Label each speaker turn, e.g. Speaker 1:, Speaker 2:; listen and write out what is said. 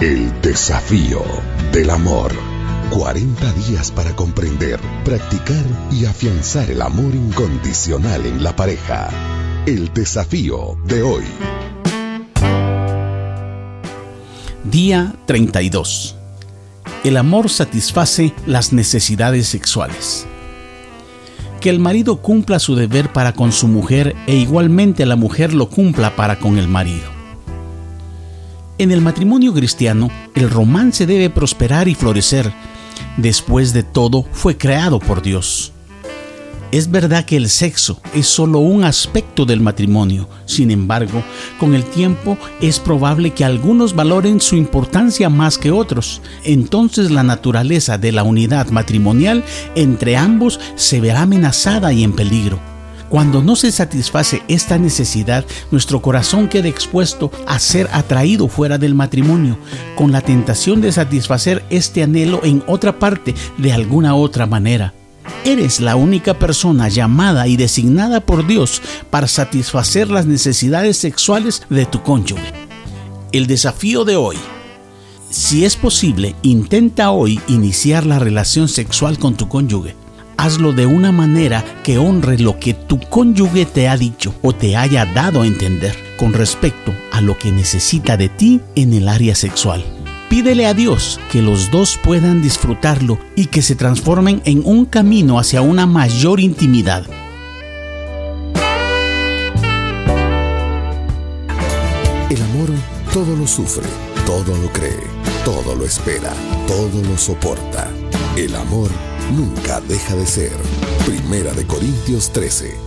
Speaker 1: El desafío del amor. 40 días para comprender, practicar y afianzar el amor incondicional en la pareja. El desafío de hoy.
Speaker 2: Día 32. El amor satisface las necesidades sexuales. Que el marido cumpla su deber para con su mujer e igualmente la mujer lo cumpla para con el marido. En el matrimonio cristiano, el romance debe prosperar y florecer. Después de todo, fue creado por Dios. Es verdad que el sexo es solo un aspecto del matrimonio, sin embargo, con el tiempo es probable que algunos valoren su importancia más que otros. Entonces la naturaleza de la unidad matrimonial entre ambos se verá amenazada y en peligro. Cuando no se satisface esta necesidad, nuestro corazón queda expuesto a ser atraído fuera del matrimonio, con la tentación de satisfacer este anhelo en otra parte de alguna otra manera. Eres la única persona llamada y designada por Dios para satisfacer las necesidades sexuales de tu cónyuge. El desafío de hoy. Si es posible, intenta hoy iniciar la relación sexual con tu cónyuge hazlo de una manera que honre lo que tu cónyuge te ha dicho o te haya dado a entender con respecto a lo que necesita de ti en el área sexual. Pídele a Dios que los dos puedan disfrutarlo y que se transformen en un camino hacia una mayor intimidad.
Speaker 1: El amor todo lo sufre, todo lo cree, todo lo espera, todo lo soporta. El amor nunca deja de ser. Primera de Corintios 13.